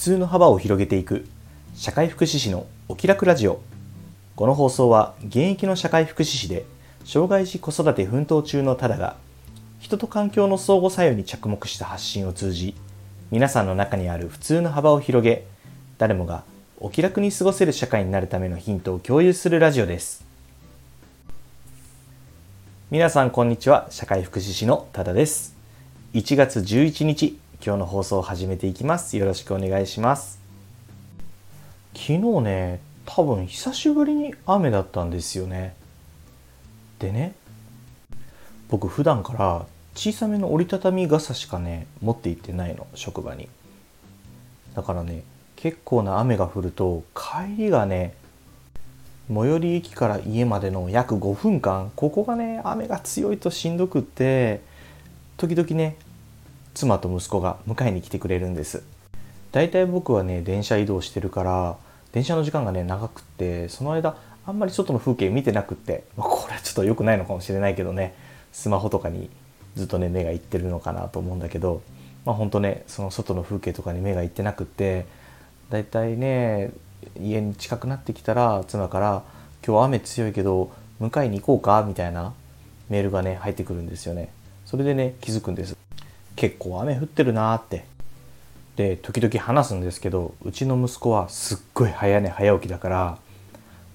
通の幅を広げていく。社会福祉士のお気楽ラジオ。この放送は現役の社会福祉士で障害児子育て奮闘中のタダが人と環境の相互作用に着目した発信を通じ皆さんの中にある普通の幅を広げ誰もがお気楽に過ごせる社会になるためのヒントを共有するラジオです。皆さんこんにちは。社会福祉士のタダです。1月11日今日の放送を始めていきます。よろしくお願いします。昨日ね多分久しぶりに雨だったんですよね。でね僕普段から小さめの折りたたみ傘しかね持って行ってないの職場に。だからね結構な雨が降ると帰りがね最寄り駅から家までの約5分間ここがね雨が強いとしんどくって時々ね妻と息子が迎えに来てくれるんですだいたい僕はね電車移動してるから電車の時間がね長くってその間あんまり外の風景見てなくって、まあ、これはちょっと良くないのかもしれないけどねスマホとかにずっとね目がいってるのかなと思うんだけどまあほんとねその外の風景とかに目がいってなくってだいたいね家に近くなってきたら妻から「今日雨強いけど迎えに行こうか?」みたいなメールがね入ってくるんですよね。それでね気づくんです。結構雨降ってるなーって。で時々話すんですけどうちの息子はすっごい早寝早起きだから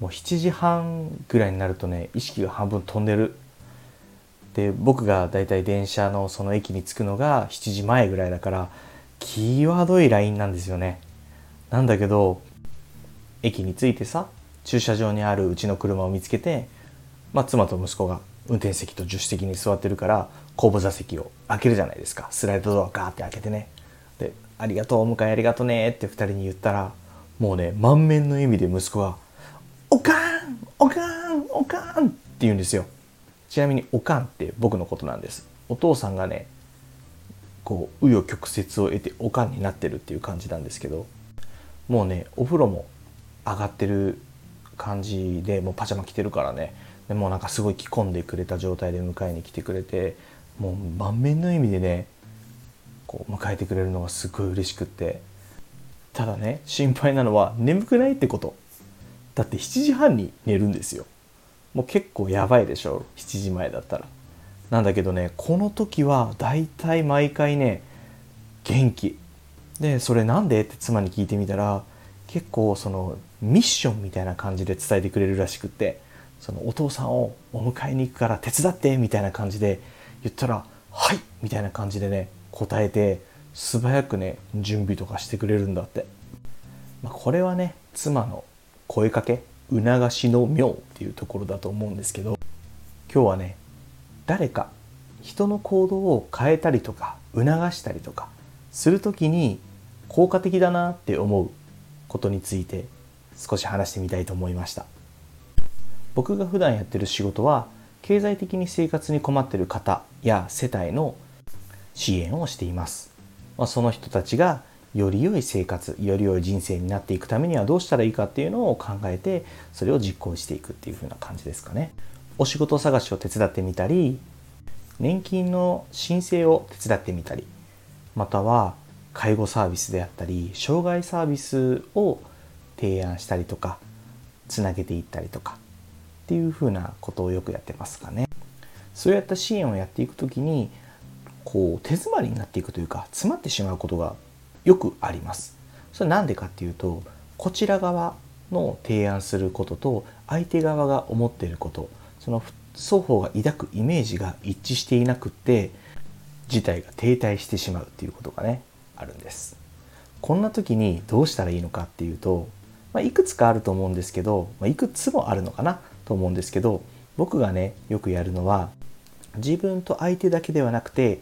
もう7時半ぐらいになるとね意識が半分飛んでる。で僕がだいたい電車のその駅に着くのが7時前ぐらいだから際どいラインなんですよね。なんだけど駅に着いてさ駐車場にあるうちの車を見つけて、まあ、妻と息子が運転席と助手席に座ってるから後部座席を開けるじゃないですか。スライドドアガーって開けてね。で「ありがとうお迎えありがとうね」って2人に言ったらもうね満面の笑みで息子が「おかんおかんおかん」って言うんですよ。ちなみに「おかん」って僕のことなんです。お父さんがねこう紆余曲折を得ておかんになってるっていう感じなんですけどもうねお風呂も上がってる感じでもうパジャマ着てるからね。でもうなんかすごい着込んでくれた状態で迎えに来てくれてもう満面の笑みでねこう迎えてくれるのがすごい嬉しくって。ただね心配なのは眠くないってこと。だって7時半に寝るんですよ。もう結構やばいでしょ。7時前だったら。なんだけどねこの時はだいたい毎回ね元気。でそれなんでって妻に聞いてみたら結構そのミッションみたいな感じで伝えてくれるらしくって。そのお父さんをお迎えに行くから手伝ってみたいな感じで言ったら「はい!」みたいな感じでね答えて素早くね準備とかしてくれるんだって、まあ、これはね妻の声かけ促しの妙っていうところだと思うんですけど今日はね誰か人の行動を変えたりとか促したりとかする時に効果的だなって思うことについて少し話してみたいと思いました僕が普段やってる仕事は経済的に生活に困っている方や世帯の支援をしています、まあ、その人たちがより良い生活より良い人生になっていくためにはどうしたらいいかっていうのを考えてそれを実行していくっていう風な感じですかね。お仕事探しを手伝ってみたり年金の申請を手伝ってみたりまたは介護サービスであったり障害サービスを提案したりとかつなげていったりとかっていうふうなことをよくやってますかね。そうやった支援をやっていく時にこう手詰まりになっていくというか詰まってしまうことがよくあります。それなんでかっていうとこちら側の提案することと相手側が思っていることその双方が抱くイメージが一致していなくって事態が停滞してしまうっていうことがねあるんですこんな時にどうしたらいいのかっていうと、まあ、いくつかあると思うんですけど、まあ、いくつもあるのかなと思うんですけど僕がねよくやるのは自分と相手だけではなくて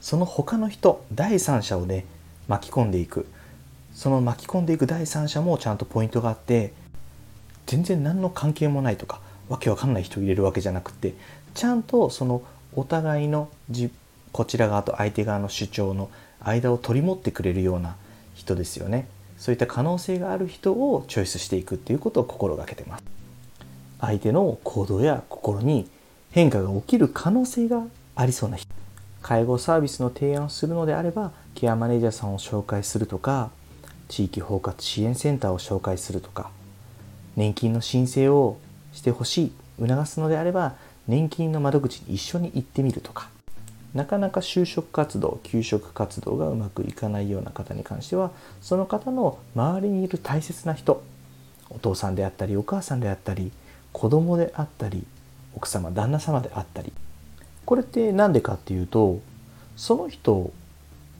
その他の人第三者をね巻き込んでいく。その巻き込んでいく第三者もちゃんとポイントがあって全然何の関係もないとかわけわかんない人を入れるわけじゃなくてちゃんとそのお互いのこちら側と相手側の主張の間を取り持ってくれるような人ですよね。そういった可能性がある人をチョイスしていくっていうことを心がけてます。相手の行動や心に変化が起きる可能性がありそうな人。介護サービスの提案をするのであればケアマネージャーさんを紹介するとか地域包括支援センターを紹介するとか年金の申請をしてほしい促すのであれば年金の窓口に一緒に行ってみるとか。なかなか就職活動求職活動がうまくいかないような方に関してはその方の周りにいる大切な人お父さんであったりお母さんであったり子供であったり奥様旦那様であったりこれって何でかっていうとその人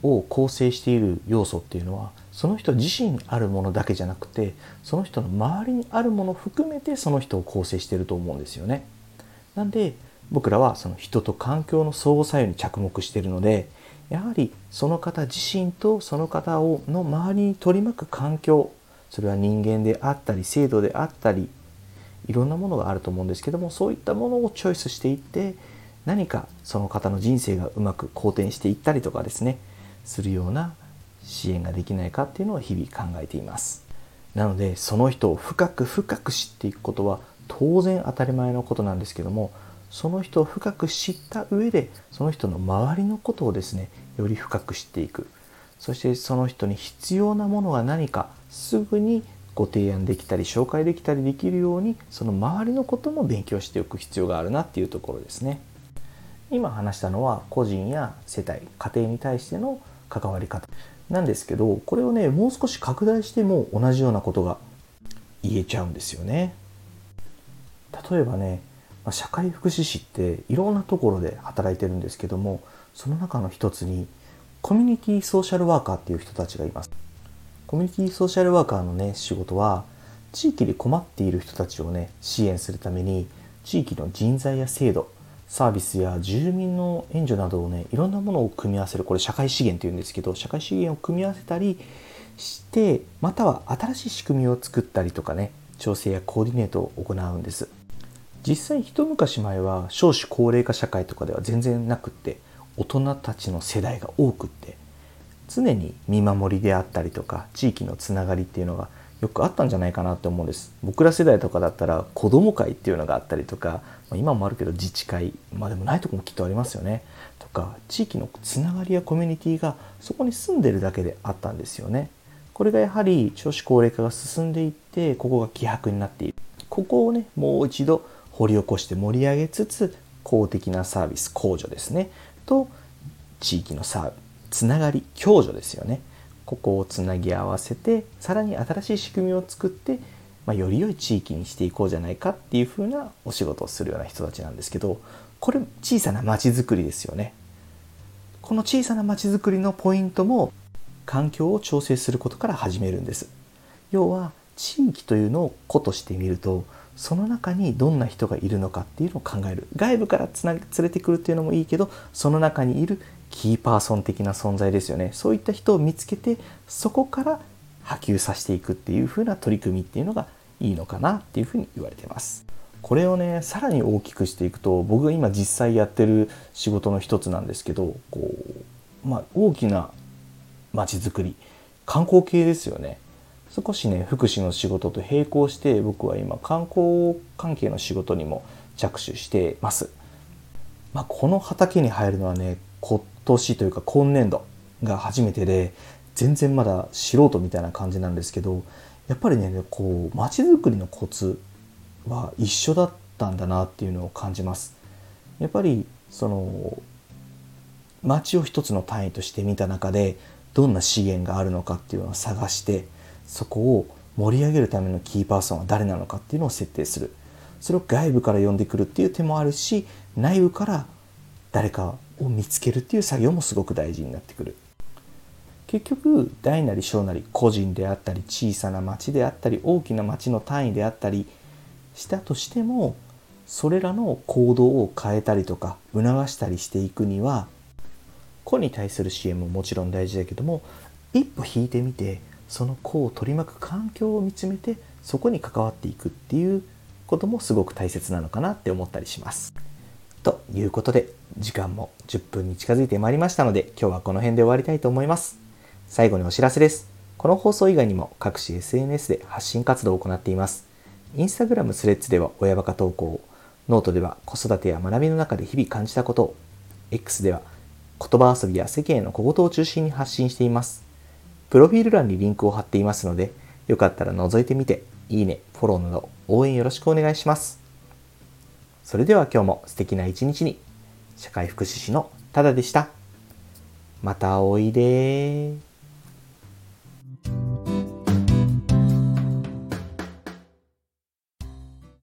を構成している要素っていうのはその人自身にあるものだけじゃなくてその人の周りにあるもの含めてその人を構成していると思うんですよね。なんで僕らはその人と環境の相互作用に着目しているのでやはりその方自身とその方をの周りに取り巻く環境それは人間であったり制度であったりいろんなものがあると思うんですけどもそういったものをチョイスしていって何かその方の人生がうまく好転していったりとかですねするような支援ができないかっていうのを日々考えています。なのでその人を深く深く知っていくことは当然当たり前のことなんですけどもその人を深く知った上でその人の周りのことをですねより深く知っていく。そしてその人に必要なものが何かすぐにご提案できたり紹介できたりできるようにその周りのことも勉強しておく必要があるなっていうところですね。今話したのは個人や世帯家庭に対しての関わり方なんですけどこれをねもう少し拡大しても同じようなことが言えちゃうんですよね。例えばね社会福祉士っていろんなところで働いてるんですけどもその中の一つにコミュニティソーシャルワーカーっていう人たちがいます。コミュニティソーシャルワーカーのね仕事は地域で困っている人たちをね支援するために地域の人材や制度サービスや住民の援助などをねいろんなものを組み合わせるこれ社会資源っていうんですけど社会資源を組み合わせたりしてまたは新しい仕組みを作ったりとかね調整やコーディネートを行うんです。実際一昔前は少子高齢化社会とかでは全然なくって大人たちの世代が多くって常に見守りであったりとか地域のつながりっていうのがよくあったんじゃないかなって思うんです。僕ら世代とかだったら子ども会っていうのがあったりとか今もあるけど自治会まあでもないとこもきっとありますよね。とか地域のつながりやコミュニティがそこに住んでるだけであったんですよね。これがやはり少子高齢化が進んでいってここが希薄になっている。ここをねもう一度掘り起こして盛り上げつつ公的なサービス控除ですね。と地域のサービス。つながり共助ですよね。ここをつなぎ合わせてさらに新しい仕組みを作って、まあ、より良い地域にしていこうじゃないかっていうふうなお仕事をするような人たちなんですけどこれ小さな町づくりですよね。この小さな町づくりのポイントも環境を調整することから始めるんです。要は地域というのを個としてみるとその中にどんな人がいるのかっていうのを考える。外部からつな連れてくるっていうのもいいけどその中にいるキーパーソン的な存在ですよね。そういった人を見つけてそこから波及させていくっていう風な取り組みっていうのがいいのかなっていうふうに言われてます。これをねさらに大きくしていくと僕が今実際やってる仕事の一つなんですけどこう、まあ、大きな街づくり。観光系ですよね。少しね福祉の仕事と並行して僕は今観光関係の仕事にも着手してます。まあ、この畑に入るのはね年というか今年度が初めてで全然まだ素人みたいな感じなんですけどやっぱりねこう街づくりのコツは一緒だったんだなっていうのを感じます。やっぱりその街を一つの単位として見た中でどんな資源があるのかっていうのを探してそこを盛り上げるためのキーパーソンは誰なのかっていうのを設定するそれを外部から呼んでくるっていう手もあるし内部から誰かを見つけるっていう作業もすごく大事になってくる結局大なり小なり個人であったり小さな町であったり大きな町の単位であったりしたとしてもそれらの行動を変えたりとか促したりしていくには個に対する支援ももちろん大事だけども一歩引いてみてその子を取り巻く環境を見つめてそこに関わっていくっていうこともすごく大切なのかなって思ったりします。ということで時間も10分に近づいてまいりましたので今日はこの辺で終わりたいと思います。最後にお知らせです。この放送以外にも各種 SNS で発信活動を行っています。インスタグラムスレッズでは親バカ投稿をノートでは子育てや学びの中で日々感じたことを、X では言葉遊びや世間への小言を中心に発信しています。プロフィール欄にリンクを貼っていますので、よかったら覗いてみて、いいね、フォローなど応援よろしくお願いします。それでは今日も素敵な一日に、社会福祉士のただでした。またおいで